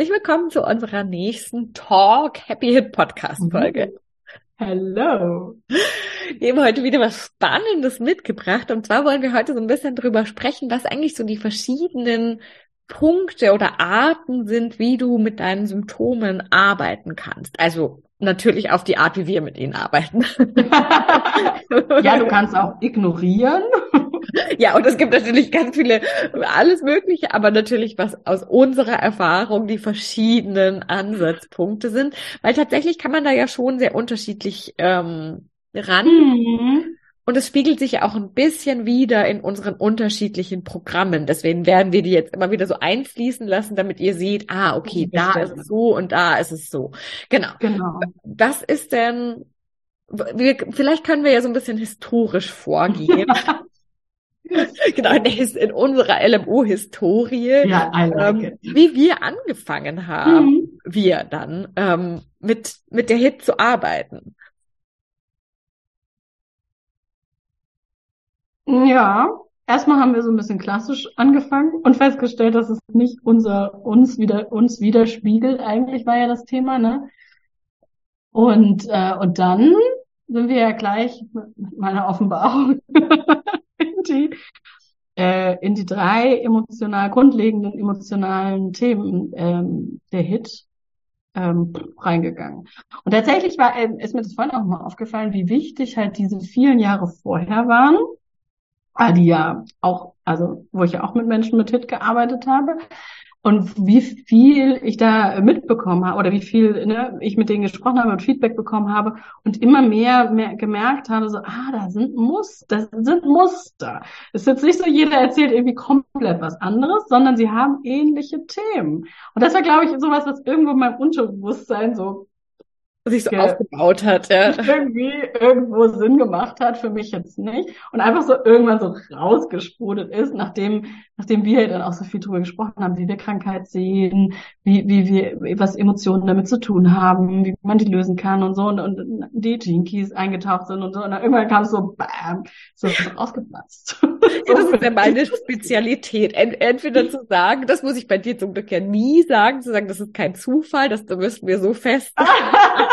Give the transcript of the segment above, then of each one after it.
Herzlich willkommen zu unserer nächsten Talk Happy Hit Podcast Folge. Hallo. Wir haben heute wieder was Spannendes mitgebracht und zwar wollen wir heute so ein bisschen drüber sprechen, was eigentlich so die verschiedenen Punkte oder Arten sind, wie du mit deinen Symptomen arbeiten kannst. Also natürlich auf die Art, wie wir mit ihnen arbeiten. ja, du kannst auch ignorieren. Ja, und es gibt natürlich ganz viele, alles Mögliche, aber natürlich was aus unserer Erfahrung die verschiedenen Ansatzpunkte sind, weil tatsächlich kann man da ja schon sehr unterschiedlich ähm, ran. Mhm. Und es spiegelt sich ja auch ein bisschen wieder in unseren unterschiedlichen Programmen. Deswegen werden wir die jetzt immer wieder so einfließen lassen, damit ihr seht, ah, okay, da ist es so und da ist es so. Genau. Genau. Was ist denn, wir, vielleicht können wir ja so ein bisschen historisch vorgehen. genau, in unserer LMO-Historie, ja, ähm, wie wir angefangen haben, mhm. wir dann ähm, mit, mit der Hit zu arbeiten. Ja, erstmal haben wir so ein bisschen klassisch angefangen und festgestellt, dass es nicht unser uns wieder uns widerspiegelt. Eigentlich war ja das Thema, ne? Und äh, und dann sind wir ja gleich mit meiner Offenbarung in die, äh, in die drei emotional grundlegenden emotionalen Themen ähm, der Hit ähm, reingegangen. Und tatsächlich war, äh, ist mir das vorhin auch mal aufgefallen, wie wichtig halt diese vielen Jahre vorher waren, die ja auch, also wo ich ja auch mit Menschen mit Hit gearbeitet habe, und wie viel ich da mitbekommen habe oder wie viel ne, ich mit denen gesprochen habe und Feedback bekommen habe und immer mehr, mehr gemerkt habe, so, ah, da sind Muster, das sind Muster. Es ist jetzt nicht so, jeder erzählt irgendwie komplett was anderes, sondern sie haben ähnliche Themen. Und das war, glaube ich, sowas, was irgendwo in meinem Unterbewusstsein so sich so aufgebaut hat, ja. Irgendwie irgendwo Sinn gemacht hat, für mich jetzt nicht. Und einfach so irgendwann so rausgesprudelt ist, nachdem, nachdem wir dann auch so viel drüber gesprochen haben, wie wir Krankheit sehen, wie, wie wir, was Emotionen damit zu tun haben, wie man die lösen kann und so, und, und die Jinkies eingetaucht sind und so. Und dann irgendwann kam es so, bam, so rausgeplatzt. Ja, das ist ja meine Spezialität. Entweder zu sagen, das muss ich bei dir zum Glück ja nie sagen, zu sagen, das ist kein Zufall, das müssen wir so fest.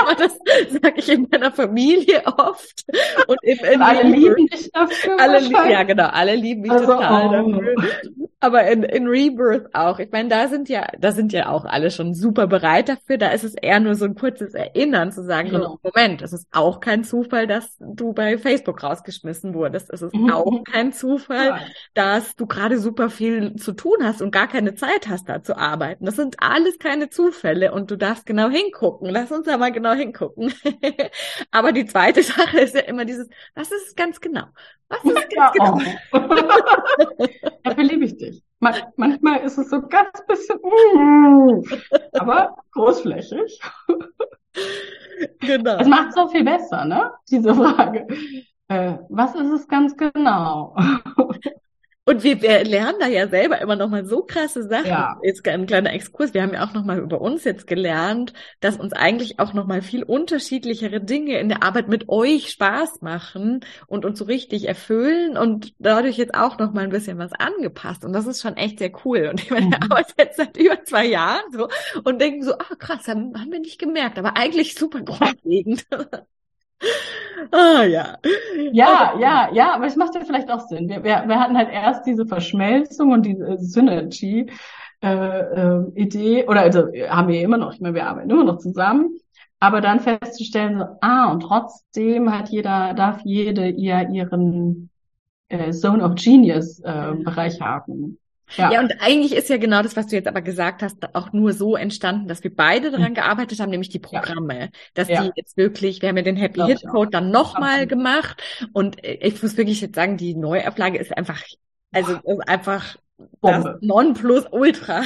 aber das sage ich in meiner Familie oft. Und, in, in alle lieben dich dafür. Alle, ja, genau, alle lieben mich also, total oh. dafür. Aber in, in Rebirth auch. Ich meine, da sind ja, da sind ja auch alle schon super bereit dafür. Da ist es eher nur so ein kurzes Erinnern zu sagen, genau. Moment, es ist auch kein Zufall, dass du bei Facebook rausgeschmissen wurdest. Es ist mhm. auch kein Zufall, ja. dass du gerade super viel zu tun hast und gar keine Zeit hast, da zu arbeiten. Das sind alles keine Zufälle und du darfst genau hingucken. Lass uns da mal genau hingucken. Aber die zweite Sache ist ja immer dieses, was ist es ganz genau? Was ist es ganz genau? Dafür liebe ich dich. Man manchmal ist es so ganz bisschen, mm, aber großflächig. Genau. Es macht so viel besser, ne? Diese Frage. Äh, was ist es ganz genau? Und wir, wir lernen da ja selber immer noch mal so krasse Sachen. Ja. Jetzt ein kleiner Exkurs. Wir haben ja auch noch mal über uns jetzt gelernt, dass uns eigentlich auch noch mal viel unterschiedlichere Dinge in der Arbeit mit euch Spaß machen und uns so richtig erfüllen und dadurch jetzt auch noch mal ein bisschen was angepasst. Und das ist schon echt sehr cool. Und ich meine, wir mhm. arbeiten jetzt seit über zwei Jahren so und denken so, ah krass, haben, haben wir nicht gemerkt, aber eigentlich super grundlegend. Ah, ja. Ja, ja, ja, aber es macht ja vielleicht auch Sinn. Wir, wir, wir hatten halt erst diese Verschmelzung und diese Synergy, äh, äh, Idee, oder also haben wir immer noch, ich meine, wir arbeiten immer noch zusammen, aber dann festzustellen, so, ah, und trotzdem hat jeder, darf jede ihr ihren äh, Zone of Genius äh, Bereich haben. Ja. ja, und eigentlich ist ja genau das, was du jetzt aber gesagt hast, auch nur so entstanden, dass wir beide daran mhm. gearbeitet haben, nämlich die Programme. Ja. Dass ja. die jetzt wirklich, wir haben ja den Happy Hit Code dann nochmal gemacht. Und äh, ich muss wirklich jetzt sagen, die Neuauflage ist einfach, also ist einfach Bombe. Das Nonplusultra.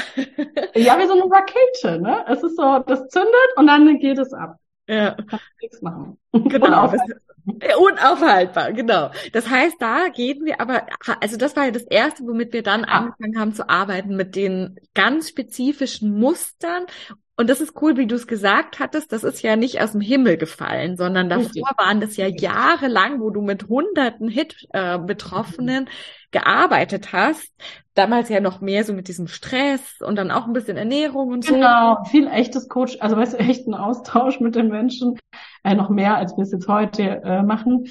ja, wie so eine Rakete, ne? Es ist so, das zündet und dann geht es ab. Ja. Kannst nichts machen. Genau. Unaufhaltbar, genau. Das heißt, da gehen wir aber, also das war ja das Erste, womit wir dann ah. angefangen haben zu arbeiten, mit den ganz spezifischen Mustern. Und das ist cool, wie du es gesagt hattest, das ist ja nicht aus dem Himmel gefallen, sondern davor Richtig. waren das ja jahrelang, wo du mit hunderten Hit-Betroffenen äh, gearbeitet hast. Damals ja noch mehr so mit diesem Stress und dann auch ein bisschen Ernährung und so. Genau, viel echtes Coach, also weißt du, echten Austausch mit den Menschen, äh, noch mehr, als wir es jetzt heute äh, machen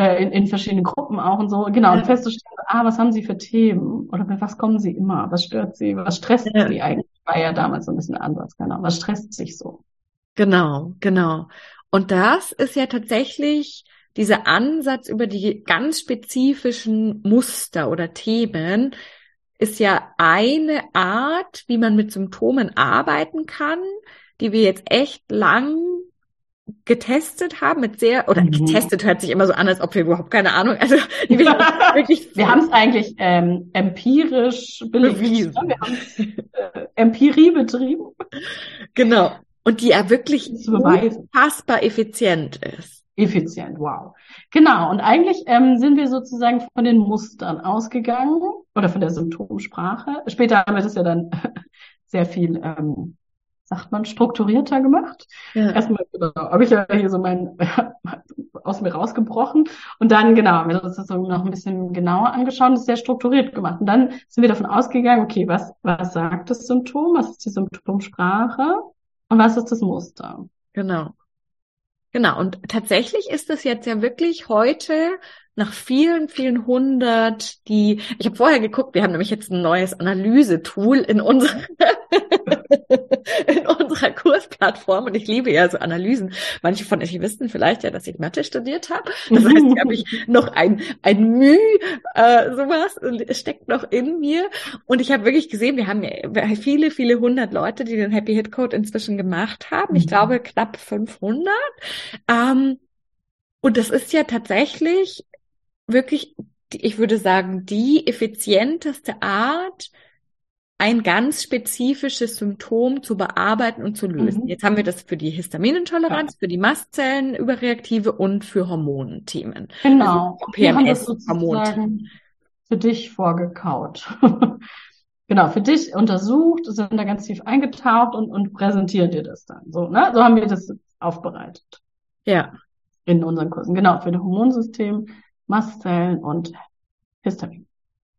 äh, in, in verschiedenen Gruppen auch und so. Genau, und festzustellen, ah, was haben sie für Themen? Oder mit was kommen sie immer? Was stört sie? Was stresst ja. sie eigentlich? War ja damals so ein bisschen anders, genau. Was stresst sich so? Genau, genau. Und das ist ja tatsächlich dieser Ansatz über die ganz spezifischen Muster oder Themen, ist ja eine Art, wie man mit Symptomen arbeiten kann, die wir jetzt echt lang getestet haben mit sehr oder mhm. getestet hört sich immer so an, als ob wir überhaupt keine Ahnung. Also wir, wirklich wir haben es eigentlich ähm, empirisch bewiesen. Wir haben äh, Empirie betrieben. Genau. Und die ja wirklich unfassbar effizient ist. Effizient, wow. Genau. Und eigentlich ähm, sind wir sozusagen von den Mustern ausgegangen oder von der Symptomsprache. Später haben wir das ja dann sehr viel ähm, sagt man, strukturierter gemacht. Ja. Erstmal genau, habe ich ja hier so mein aus mir rausgebrochen und dann genau, haben wir uns das so noch ein bisschen genauer angeschaut und es sehr strukturiert gemacht. Und dann sind wir davon ausgegangen, okay, was, was sagt das Symptom, was ist die Symptomsprache und was ist das Muster? Genau. Genau. Und tatsächlich ist es jetzt ja wirklich heute nach vielen, vielen hundert, die, ich habe vorher geguckt, wir haben nämlich jetzt ein neues Analysetool in unserer, in unserer Kursplattform und ich liebe ja so Analysen. Manche von euch wissen vielleicht ja, dass ich Mathe studiert habe. Das heißt, hier habe ich noch ein, ein Müh, äh, sowas steckt noch in mir. Und ich habe wirklich gesehen, wir haben ja viele, viele hundert Leute, die den Happy Hit Code inzwischen gemacht haben. Ich mhm. glaube knapp 500. Ähm, und das ist ja tatsächlich wirklich, ich würde sagen, die effizienteste Art, ein ganz spezifisches Symptom zu bearbeiten und zu lösen. Mhm. Jetzt haben wir das für die Histaminintoleranz, ja. für die Mastzellenüberreaktive und für Hormonthemen. Genau. Also PMS, Hormonthemen. Für dich vorgekaut. genau, für dich untersucht, sind da ganz tief eingetaucht und, und präsentieren dir das dann. So, ne? So haben wir das aufbereitet. Ja. In unseren Kursen. Genau, für das Hormonsystem, Mastzellen und Histamin.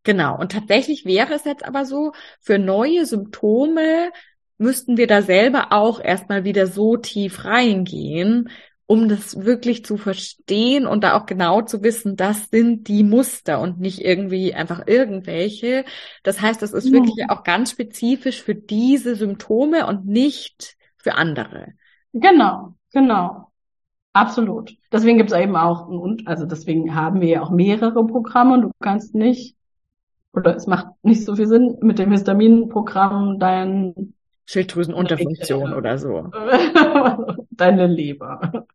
Genau. Und tatsächlich wäre es jetzt aber so, für neue Symptome müssten wir da selber auch erstmal wieder so tief reingehen, um das wirklich zu verstehen und da auch genau zu wissen, das sind die Muster und nicht irgendwie einfach irgendwelche. Das heißt, das ist ja. wirklich auch ganz spezifisch für diese Symptome und nicht für andere. Genau, genau. Absolut. Deswegen gibt es eben auch, also deswegen haben wir ja auch mehrere Programme und du kannst nicht, oder es macht nicht so viel Sinn, mit dem Histaminprogramm dein Schilddrüsenunterfunktion oder so. Deine Leber.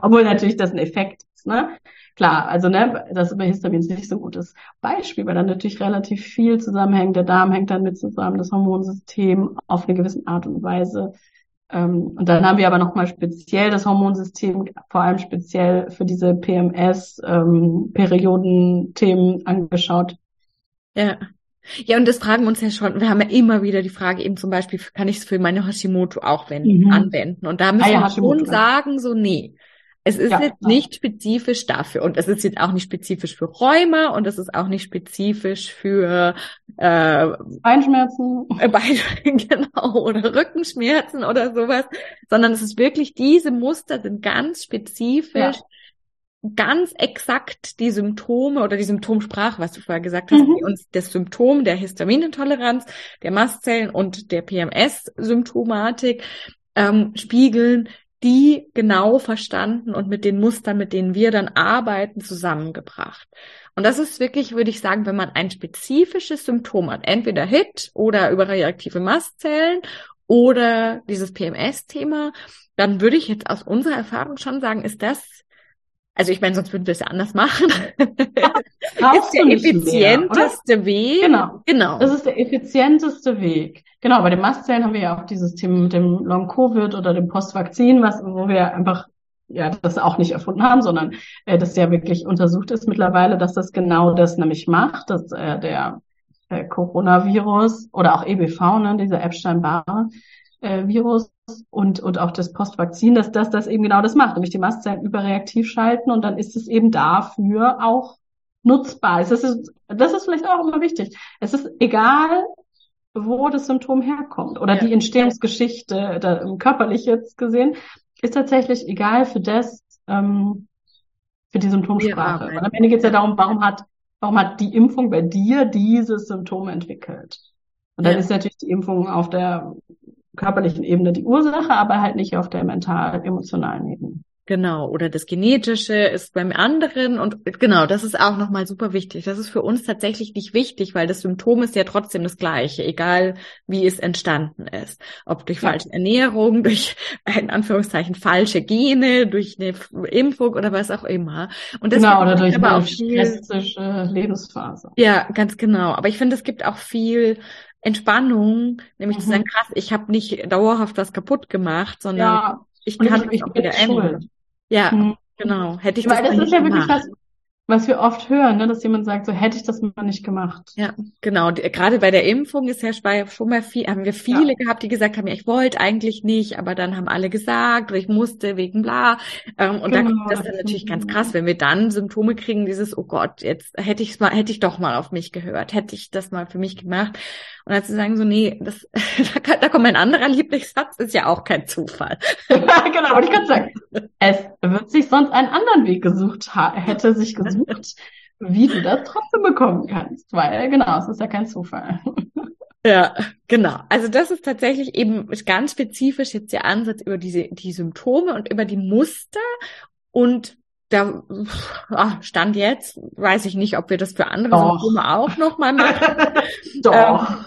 Obwohl natürlich das ein Effekt ist, ne? Klar, also ne, das ist bei Histamin nicht so ein gutes Beispiel, weil dann natürlich relativ viel zusammenhängt. Der Darm hängt dann mit zusammen, das Hormonsystem auf eine gewisse Art und Weise ähm, und dann haben wir aber nochmal speziell das Hormonsystem, vor allem speziell für diese PMS-Perioden-Themen ähm, angeschaut. Ja. Ja, und das fragen wir uns ja schon, wir haben ja immer wieder die Frage, eben zum Beispiel, kann ich es für meine Hashimoto auch wenden, mhm. anwenden? Und da müssen ah, ja, wir schon sagen, so, nee. Es ist ja, jetzt ja. nicht spezifisch dafür und es ist jetzt auch nicht spezifisch für Rheuma und es ist auch nicht spezifisch für äh, Beinschmerzen, äh, Bein, genau oder Rückenschmerzen oder sowas, sondern es ist wirklich diese Muster sind ganz spezifisch. Ja. Ganz exakt die Symptome oder die Symptomsprache, was du vorher gesagt hast, mhm. die uns das Symptom der Histaminintoleranz, der Mastzellen und der PMS-Symptomatik ähm, spiegeln, die genau verstanden und mit den Mustern, mit denen wir dann arbeiten, zusammengebracht. Und das ist wirklich, würde ich sagen, wenn man ein spezifisches Symptom hat, entweder HIT oder überreaktive Mastzellen oder dieses PMS-Thema, dann würde ich jetzt aus unserer Erfahrung schon sagen, ist das also ich meine, sonst würden wir es ja anders machen. ist der effizienteste mehr, Weg. Genau. Genau. Das ist der effizienteste Weg. Genau, bei den Mastzellen haben wir ja auch dieses Thema mit dem Long-Covid oder dem Postvakzin, was, wo wir einfach ja das auch nicht erfunden haben, sondern äh, das ja wirklich untersucht ist mittlerweile, dass das genau das nämlich macht, dass äh, der äh, Coronavirus oder auch EBV, ne, dieser Epstein-Barr äh, Virus und, und auch das Postvakzin, dass das, das eben genau das macht, nämlich die Mastzellen überreaktiv schalten und dann ist es eben dafür auch nutzbar. Es ist, das ist vielleicht auch immer wichtig. Es ist egal, wo das Symptom herkommt oder ja. die Entstehungsgeschichte, da, körperlich jetzt gesehen, ist tatsächlich egal für das, ähm, für die Symptomsprache. Ja, am Ende geht es ja darum, warum hat, warum hat die Impfung bei dir dieses Symptom entwickelt? Und dann ja. ist natürlich die Impfung auf der körperlichen Ebene die Ursache, aber halt nicht auf der mental-emotionalen Ebene. Genau, oder das Genetische ist beim anderen und genau, das ist auch nochmal super wichtig. Das ist für uns tatsächlich nicht wichtig, weil das Symptom ist ja trotzdem das gleiche, egal wie es entstanden ist. Ob durch ja. falsche Ernährung, durch in Anführungszeichen falsche Gene, durch eine Impfung oder was auch immer. Und das genau, oder durch eine stressige Lebensphase. Ja, ganz genau. Aber ich finde, es gibt auch viel Entspannung, nämlich mhm. zu sagen, krass, ich habe nicht dauerhaft was kaputt gemacht, sondern ja. ich kann mich auch wieder ändern. Ja, mhm. genau. Hätte ich Weil das, das ist ja wirklich was, was wir oft hören, ne, dass jemand sagt, so hätte ich das mal nicht gemacht. Ja, genau. Gerade bei der Impfung ist ja schon mal viel, haben wir viele ja. gehabt, die gesagt haben, ja, ich wollte eigentlich nicht, aber dann haben alle gesagt, oder ich musste wegen bla. Ähm, und genau, dann ist das dann natürlich ganz krass, wenn wir dann Symptome kriegen, dieses, oh Gott, jetzt hätte ich mal, hätte ich doch mal auf mich gehört, hätte ich das mal für mich gemacht. Und dann zu sagen so, nee, das, da, da kommt mein anderer Lieblingssatz, ist ja auch kein Zufall. genau, aber ich kann sagen, es wird sich sonst einen anderen Weg gesucht, hätte sich gesucht, wie du das trotzdem bekommen kannst, weil genau, es ist ja kein Zufall. Ja, genau. Also das ist tatsächlich eben ganz spezifisch jetzt der Ansatz über diese die Symptome und über die Muster und da ach, stand jetzt, weiß ich nicht, ob wir das für andere Doch. Symptome auch nochmal machen. Doch. Ähm,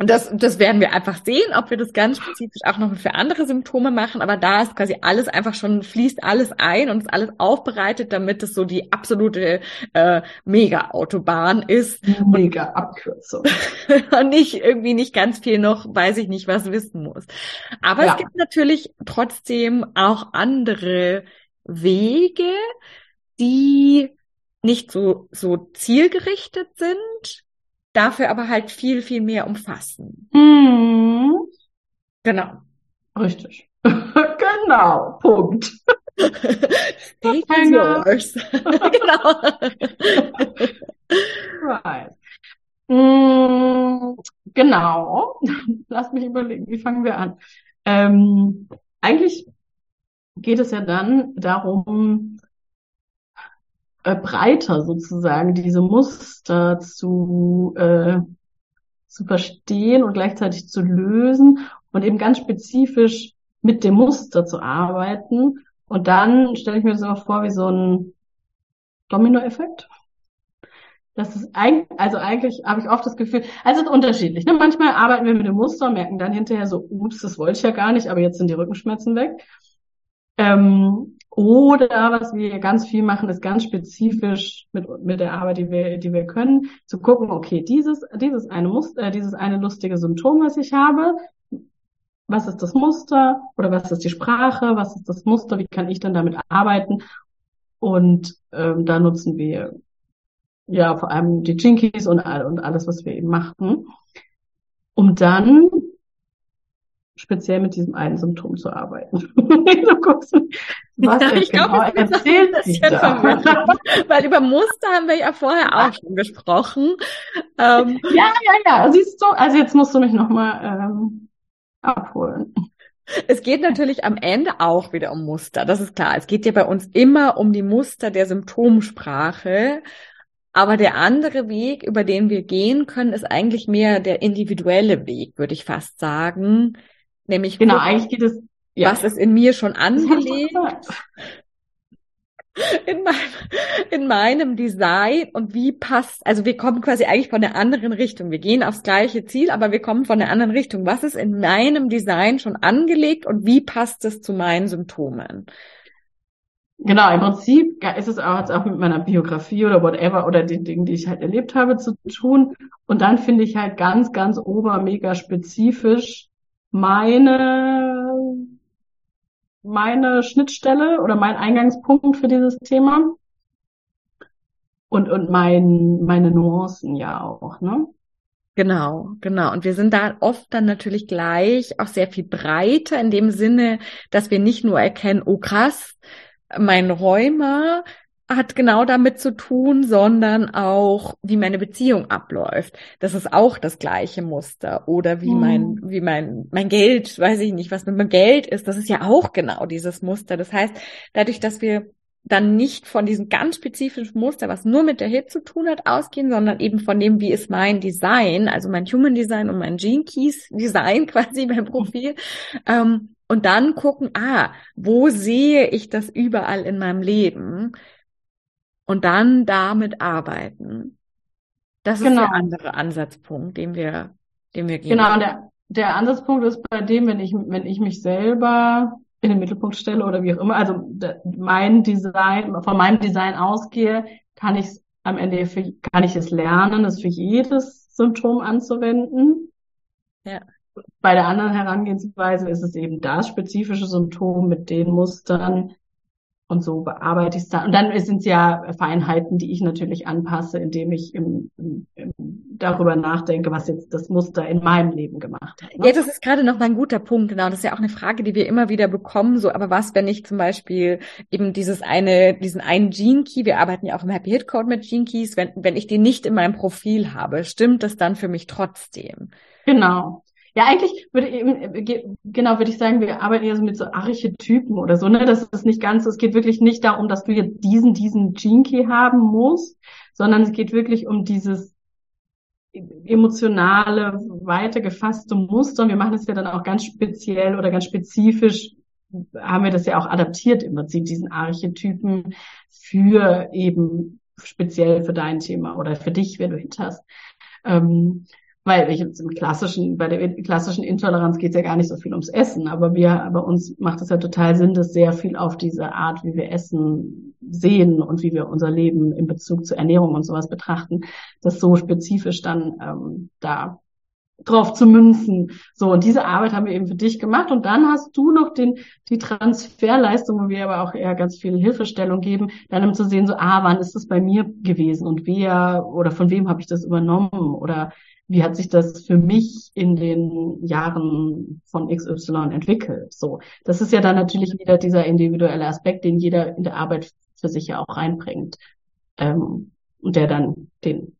und das, das werden wir einfach sehen, ob wir das ganz spezifisch auch noch für andere Symptome machen. Aber da ist quasi alles einfach schon, fließt alles ein und ist alles aufbereitet, damit es so die absolute äh, Mega-Autobahn ist. Mega-Abkürzung. und nicht irgendwie nicht ganz viel noch, weiß ich nicht, was wissen muss. Aber ja. es gibt natürlich trotzdem auch andere Wege, die nicht so, so zielgerichtet sind, dafür aber halt viel, viel mehr umfassen. Mhm. Genau. Richtig. genau. Punkt. Stage is yours. genau. right. Mm, genau. Lass mich überlegen, wie fangen wir an? Ähm, eigentlich geht es ja dann darum, äh, breiter sozusagen diese Muster zu, äh, zu verstehen und gleichzeitig zu lösen und eben ganz spezifisch mit dem Muster zu arbeiten. Und dann stelle ich mir das auch vor wie so ein Dominoeffekt. Das ist eigentlich, also eigentlich habe ich oft das Gefühl, also es ist unterschiedlich. Ne? Manchmal arbeiten wir mit dem Muster, merken dann hinterher so, ups, das wollte ich ja gar nicht, aber jetzt sind die Rückenschmerzen weg. Ähm, oder was wir ganz viel machen, ist ganz spezifisch mit, mit der Arbeit, die wir, die wir können, zu gucken, okay, dieses, dieses eine Muster, äh, dieses eine lustige Symptom, was ich habe, was ist das Muster oder was ist die Sprache, was ist das Muster, wie kann ich dann damit arbeiten? Und ähm, da nutzen wir ja vor allem die Jinkies und, und alles, was wir eben machen, um dann speziell mit diesem einen Symptom zu arbeiten. Was ja, ich genau glaube, es erzählt ein bisschen verwirrend, weil über Muster haben wir ja vorher auch schon gesprochen. Ähm, ja, ja, ja, siehst du, also jetzt musst du mich nochmal ähm, abholen. Es geht natürlich am Ende auch wieder um Muster, das ist klar. Es geht ja bei uns immer um die Muster der Symptomsprache. Aber der andere Weg, über den wir gehen können, ist eigentlich mehr der individuelle Weg, würde ich fast sagen. Nämlich genau, eigentlich geht es ja. was ist in mir schon angelegt in, mein, in meinem Design und wie passt, also wir kommen quasi eigentlich von der anderen Richtung. Wir gehen aufs gleiche Ziel, aber wir kommen von der anderen Richtung. Was ist in meinem Design schon angelegt und wie passt es zu meinen Symptomen? Genau, im Prinzip ist es auch, auch mit meiner Biografie oder whatever oder den Dingen, die ich halt erlebt habe, zu tun. Und dann finde ich halt ganz, ganz ober, mega spezifisch meine meine Schnittstelle oder mein Eingangspunkt für dieses Thema. Und, und mein, meine Nuancen ja auch, ne? Genau, genau. Und wir sind da oft dann natürlich gleich auch sehr viel breiter in dem Sinne, dass wir nicht nur erkennen, oh krass, mein Rheuma, hat genau damit zu tun, sondern auch, wie meine Beziehung abläuft. Das ist auch das gleiche Muster. Oder wie mhm. mein, wie mein, mein Geld, weiß ich nicht, was mit meinem Geld ist, das ist ja auch genau dieses Muster. Das heißt, dadurch, dass wir dann nicht von diesem ganz spezifischen Muster, was nur mit der Hit zu tun hat, ausgehen, sondern eben von dem, wie ist mein Design, also mein Human Design und mein Gene Keys Design quasi beim Profil. Ähm, und dann gucken, ah, wo sehe ich das überall in meinem Leben? Und dann damit arbeiten. Das genau. ist der andere Ansatzpunkt, den wir, den wir gehen. Genau, der, der Ansatzpunkt ist bei dem, wenn ich, wenn ich mich selber in den Mittelpunkt stelle oder wie auch immer, also mein Design, von meinem Design ausgehe, kann ich es am Ende für, kann ich es lernen, es für jedes Symptom anzuwenden. Ja. Bei der anderen Herangehensweise ist es eben das spezifische Symptom mit den Mustern, und so bearbeite ich es dann. Und dann sind es ja Feinheiten, die ich natürlich anpasse, indem ich im, im, im, darüber nachdenke, was jetzt das Muster in meinem Leben gemacht hat. Ne? Ja, das ist gerade noch mal ein guter Punkt, genau. Das ist ja auch eine Frage, die wir immer wieder bekommen. So, aber was, wenn ich zum Beispiel eben dieses eine, diesen einen Gene Key, wir arbeiten ja auch im Happy Hit Code mit Gene Keys, wenn, wenn ich den nicht in meinem Profil habe, stimmt das dann für mich trotzdem? Genau. Ja, eigentlich würde ich, genau, würde ich sagen, wir arbeiten ja so mit so Archetypen oder so, ne? Das ist nicht ganz, es geht wirklich nicht darum, dass du jetzt diesen, diesen Gene haben musst, sondern es geht wirklich um dieses emotionale, weitergefasste Muster. Und wir machen es ja dann auch ganz speziell oder ganz spezifisch, haben wir das ja auch adaptiert im Prinzip, diesen Archetypen für eben speziell für dein Thema oder für dich, wenn du hit hast. Ähm, weil ich jetzt im klassischen, bei der klassischen Intoleranz geht es ja gar nicht so viel ums Essen, aber wir, bei uns macht es ja total Sinn, dass sehr viel auf diese Art, wie wir Essen sehen und wie wir unser Leben in Bezug zur Ernährung und sowas betrachten, das so spezifisch dann ähm, da drauf zu münzen. So, und diese Arbeit haben wir eben für dich gemacht. Und dann hast du noch den, die Transferleistung, wo wir aber auch eher ganz viel Hilfestellung geben, dann um zu sehen, so, ah, wann ist das bei mir gewesen und wer oder von wem habe ich das übernommen oder wie hat sich das für mich in den Jahren von XY entwickelt? So, das ist ja dann natürlich wieder dieser individuelle Aspekt, den jeder in der Arbeit für sich ja auch reinbringt ähm, und der dann den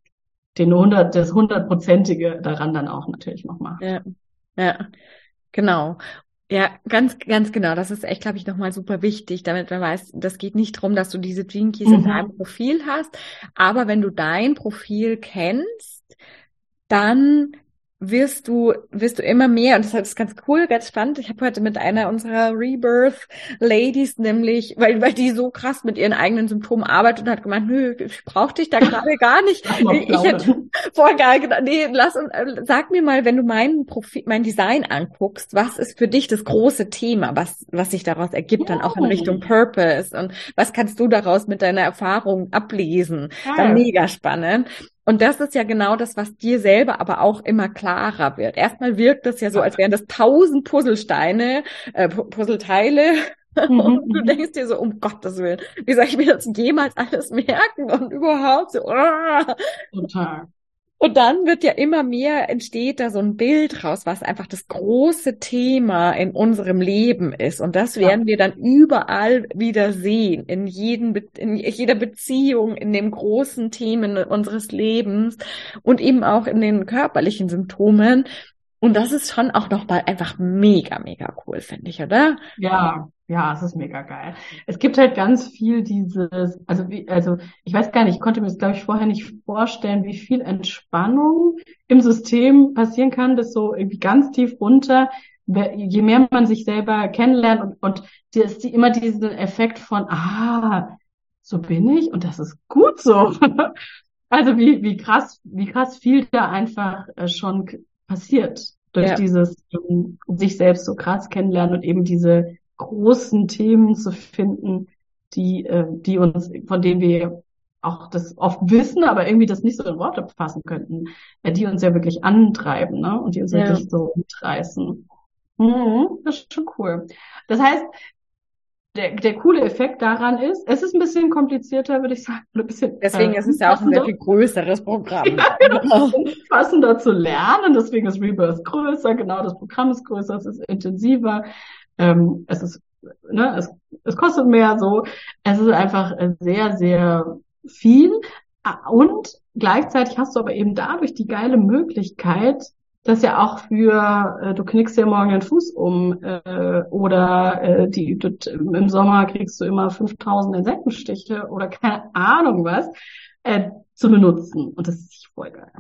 den 100 das hundertprozentige daran dann auch natürlich noch macht. Ja, ja, genau. Ja, ganz, ganz genau. Das ist echt, glaube ich, nochmal super wichtig, damit man weiß, das geht nicht darum, dass du diese Keys mhm. in deinem Profil hast, aber wenn du dein Profil kennst, dann wirst du, wirst du immer mehr, und das ist ganz cool, ganz spannend. Ich habe heute mit einer unserer Rebirth Ladies nämlich, weil, weil die so krass mit ihren eigenen Symptomen arbeitet und hat gemeint, nö, ich brauche dich da gerade gar nicht. ich, ich hätte voll geil gedacht, nee, lass und äh, sag mir mal, wenn du mein Profil, mein Design anguckst, was ist für dich das große Thema, was, was sich daraus ergibt, ja. dann auch in Richtung Purpose und was kannst du daraus mit deiner Erfahrung ablesen? Ja. Mega spannend. Und das ist ja genau das, was dir selber aber auch immer klarer wird. Erstmal wirkt das ja so, als wären das tausend Puzzlesteine, äh, Puzzleteile. Mhm, und du denkst dir so, um Gottes Willen, wie soll ich mir das jemals alles merken und überhaupt so, oh. Total. Und dann wird ja immer mehr, entsteht da so ein Bild raus, was einfach das große Thema in unserem Leben ist. Und das werden ja. wir dann überall wieder sehen, in, jeden, in jeder Beziehung, in den großen Themen unseres Lebens und eben auch in den körperlichen Symptomen. Und das ist schon auch nochmal einfach mega, mega cool, finde ich, oder? Ja, ja, es ist mega geil. Es gibt halt ganz viel dieses, also wie, also ich weiß gar nicht, ich konnte mir das glaube ich vorher nicht vorstellen, wie viel Entspannung im System passieren kann, das so irgendwie ganz tief runter, je mehr man sich selber kennenlernt und, und die ist die, immer diesen Effekt von, ah, so bin ich und das ist gut so. Also wie, wie krass, wie krass viel da einfach äh, schon passiert durch ja. dieses um, sich selbst so krass kennenlernen und eben diese großen Themen zu finden, die, äh, die uns, von denen wir auch das oft wissen, aber irgendwie das nicht so in Worte fassen könnten, äh, die uns ja wirklich antreiben, ne? Und die uns ja. wirklich so mitreißen. Mhm, das ist schon cool. Das heißt, der, der coole Effekt daran ist, es ist ein bisschen komplizierter, würde ich sagen. Ein bisschen, deswegen äh, ist es ja auch ein sehr viel größeres Programm. ja, passender zu lernen, deswegen ist Rebirth größer, genau, das Programm ist größer, es ist intensiver, ähm, es ist, ne, es, es kostet mehr so. Es ist einfach sehr, sehr viel. Und gleichzeitig hast du aber eben dadurch die geile Möglichkeit, das ja auch für, äh, du knickst ja morgen den Fuß um äh, oder äh, die, du, im Sommer kriegst du immer 5000 Insektenstiche oder keine Ahnung was, äh, zu benutzen. Und das ist voll geil.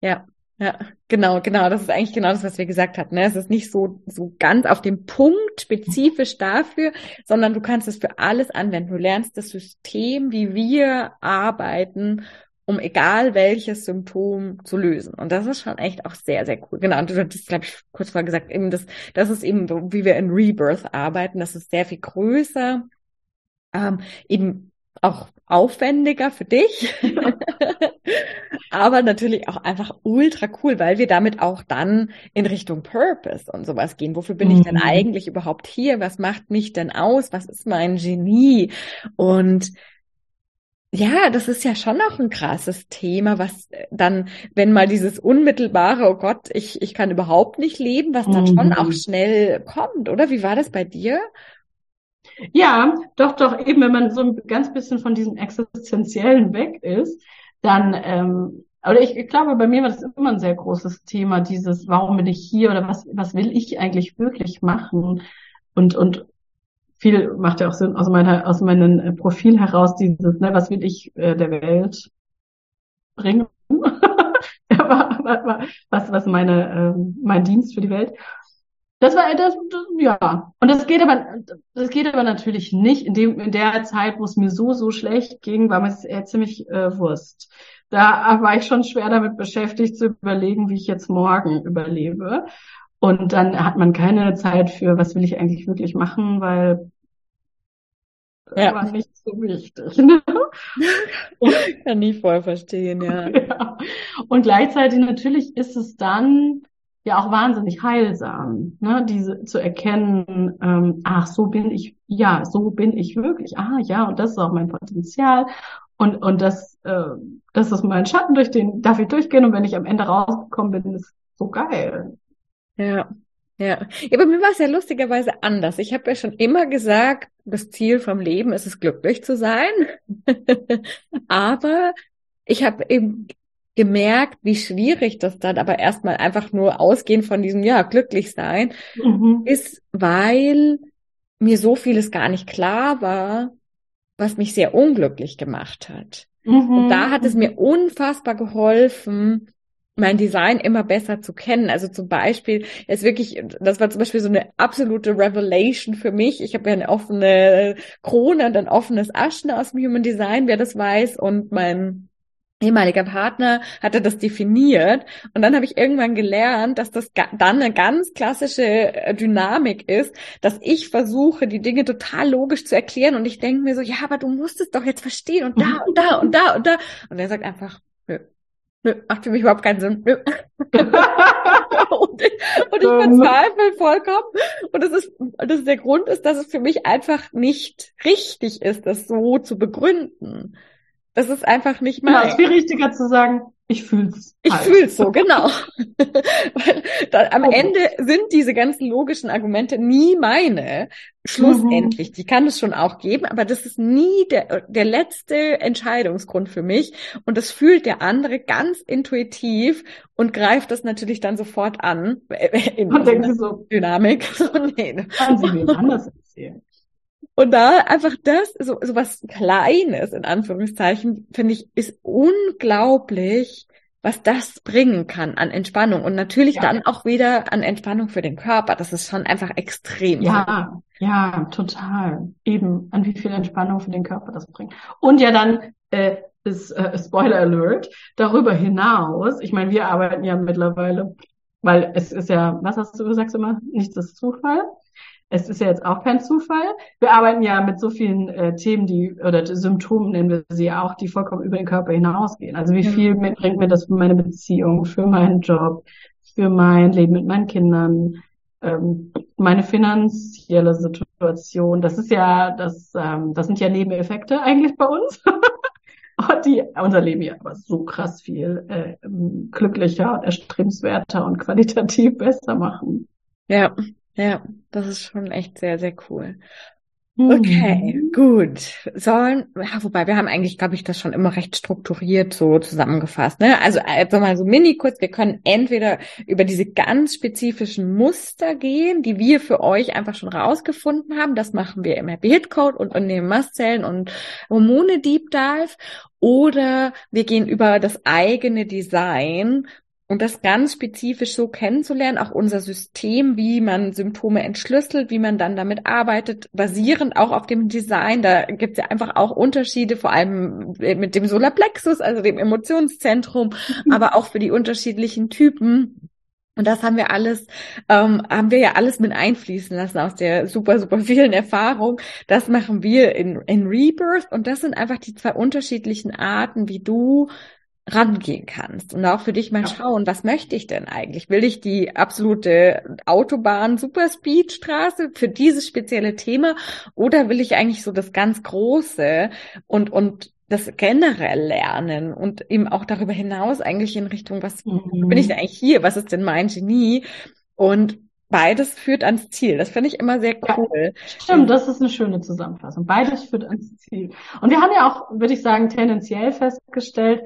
Ja, ja, genau, genau. Das ist eigentlich genau das, was wir gesagt hatten. Ne? Es ist nicht so, so ganz auf dem Punkt spezifisch dafür, sondern du kannst es für alles anwenden. Du lernst das System, wie wir arbeiten um egal welches Symptom zu lösen. Und das ist schon echt auch sehr, sehr cool. Genau, und du hattest, glaube ich, kurz vorher gesagt, eben das, das ist eben, so, wie wir in Rebirth arbeiten. Das ist sehr viel größer, ähm, eben auch aufwendiger für dich, aber natürlich auch einfach ultra cool, weil wir damit auch dann in Richtung Purpose und sowas gehen. Wofür bin mhm. ich denn mhm. eigentlich überhaupt hier? Was macht mich denn aus? Was ist mein Genie? Und ja, das ist ja schon noch ein krasses Thema, was dann, wenn mal dieses unmittelbare, oh Gott, ich, ich kann überhaupt nicht leben, was dann mhm. schon auch mhm. schnell kommt, oder? Wie war das bei dir? Ja, doch, doch, eben, wenn man so ein ganz bisschen von diesem Existenziellen weg ist, dann, ähm, oder ich, ich glaube, bei mir war das immer ein sehr großes Thema, dieses, warum bin ich hier oder was, was will ich eigentlich wirklich machen? Und, und viel macht ja auch Sinn aus meiner aus meinem Profil heraus dieses, ne, was will ich äh, der Welt bringen? was was meine äh, mein Dienst für die Welt. Das war das, das ja und das geht aber das geht aber natürlich nicht in dem in der Zeit, wo es mir so so schlecht ging, war mir es eher ziemlich äh, Wurst. Da war ich schon schwer damit beschäftigt zu überlegen, wie ich jetzt morgen überlebe. Und dann hat man keine Zeit für, was will ich eigentlich wirklich machen, weil ja. war nicht so wichtig. Ne? Kann ich voll verstehen, ja. ja. Und gleichzeitig natürlich ist es dann ja auch wahnsinnig heilsam, ne, diese zu erkennen, ähm, ach, so bin ich, ja, so bin ich wirklich, ah, ja, und das ist auch mein Potenzial und und das, äh, das ist mein Schatten, durch den darf ich durchgehen und wenn ich am Ende rausgekommen bin, ist so geil. Ja, ja. ja, bei mir war es ja lustigerweise anders. Ich habe ja schon immer gesagt, das Ziel vom Leben ist es, glücklich zu sein. aber ich habe eben gemerkt, wie schwierig das dann aber erstmal einfach nur ausgehend von diesem, ja, glücklich sein, mhm. ist, weil mir so vieles gar nicht klar war, was mich sehr unglücklich gemacht hat. Mhm. Und da hat es mir unfassbar geholfen, mein Design immer besser zu kennen. Also zum Beispiel, ist wirklich, das war zum Beispiel so eine absolute Revelation für mich. Ich habe ja eine offene Krone und ein offenes Aschen aus dem Human Design, wer das weiß. Und mein ehemaliger Partner hatte das definiert. Und dann habe ich irgendwann gelernt, dass das dann eine ganz klassische äh, Dynamik ist, dass ich versuche, die Dinge total logisch zu erklären. Und ich denke mir so, ja, aber du musst es doch jetzt verstehen und da und da und da und da. Und er sagt einfach, nö, Nö, macht für mich überhaupt keinen Sinn. Nö. und, ich, und ich verzweifle vollkommen. Und das ist, das ist der Grund ist, dass es für mich einfach nicht richtig ist, das so zu begründen. Das ist einfach nicht mal. Genau, es ist viel richtiger zu sagen, ich fühl's. Ich halt. fühl's so, genau. Da, am oh. Ende sind diese ganzen logischen Argumente nie meine. Schlussendlich, mhm. die kann es schon auch geben, aber das ist nie der, der letzte Entscheidungsgrund für mich. Und das fühlt der andere ganz intuitiv und greift das natürlich dann sofort an. In und denkt so, Dynamik. So, nee. Kann sie mir anders erzählen. Und da einfach das, so, so was Kleines, in Anführungszeichen, finde ich, ist unglaublich, was das bringen kann an Entspannung. Und natürlich ja. dann auch wieder an Entspannung für den Körper. Das ist schon einfach extrem. Ja, ja, total. Eben, an wie viel Entspannung für den Körper das bringt. Und ja dann, äh, ist, äh, Spoiler Alert, darüber hinaus, ich meine, wir arbeiten ja mittlerweile, weil es ist ja, was hast du gesagt immer, nichts ist Zufall es ist ja jetzt auch kein Zufall. Wir arbeiten ja mit so vielen äh, Themen, die oder Symptomen nennen wir sie auch, die vollkommen über den Körper hinausgehen. Also wie viel mit, bringt mir das für meine Beziehung, für meinen Job, für mein Leben mit meinen Kindern, ähm, meine finanzielle Situation. Das ist ja, das, ähm, das sind ja Nebeneffekte eigentlich bei uns. die unser Leben ja aber so krass viel äh, glücklicher, erstrebenswerter und qualitativ besser machen. Ja, ja, das ist schon echt sehr, sehr cool. Okay, mhm. gut. Sollen, ja, wobei wir haben eigentlich, glaube ich, das schon immer recht strukturiert so zusammengefasst. Ne? Also einfach mal so mini kurz, wir können entweder über diese ganz spezifischen Muster gehen, die wir für euch einfach schon rausgefunden haben. Das machen wir im Happy Hit Code und in dem Mastzellen und Hormone Deep Dive. Oder wir gehen über das eigene Design und das ganz spezifisch so kennenzulernen, auch unser System, wie man Symptome entschlüsselt, wie man dann damit arbeitet, basierend auch auf dem Design. Da gibt es ja einfach auch Unterschiede, vor allem mit dem Solarplexus, also dem Emotionszentrum, mhm. aber auch für die unterschiedlichen Typen. Und das haben wir alles, ähm, haben wir ja alles mit einfließen lassen aus der super, super vielen Erfahrung. Das machen wir in, in Rebirth. Und das sind einfach die zwei unterschiedlichen Arten, wie du rangehen kannst und auch für dich mal ja. schauen, was möchte ich denn eigentlich? Will ich die absolute Autobahn Superspeedstraße für dieses spezielle Thema oder will ich eigentlich so das ganz große und und das generell lernen und eben auch darüber hinaus eigentlich in Richtung, was mhm. bin ich denn eigentlich hier? Was ist denn mein Genie? Und beides führt ans Ziel. Das finde ich immer sehr cool. Ja, stimmt, das ist eine schöne Zusammenfassung. Beides führt ans Ziel. Und wir haben ja auch, würde ich sagen, tendenziell festgestellt,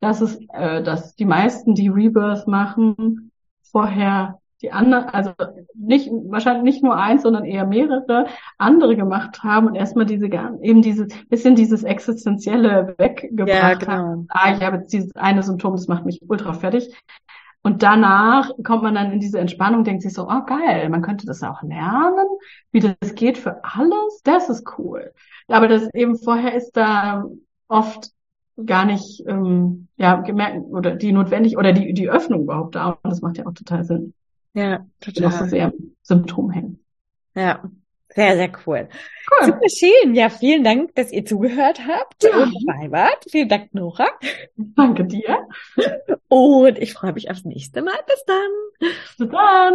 dass es, äh, dass die meisten, die Rebirth machen, vorher die anderen, also nicht, wahrscheinlich nicht nur eins, sondern eher mehrere andere gemacht haben und erstmal diese, eben dieses, bisschen dieses Existenzielle weggebracht ja, genau. haben. Ah, ich habe jetzt dieses eine Symptom, das macht mich ultra fertig. Und danach kommt man dann in diese Entspannung, denkt sich so, oh geil, man könnte das auch lernen, wie das geht für alles, das ist cool. Aber das eben vorher ist da oft gar nicht ähm, ja gemerkt oder die notwendig oder die die Öffnung überhaupt da und das macht ja auch total Sinn. Ja, total. Noch so sehr Symptom hängen. Ja, sehr, sehr cool. cool. Super schön. Ja, vielen Dank, dass ihr zugehört habt ja. und dabei wart. Vielen Dank, Nora. Danke dir. Und ich freue mich aufs nächste Mal. Bis dann. Bis dann.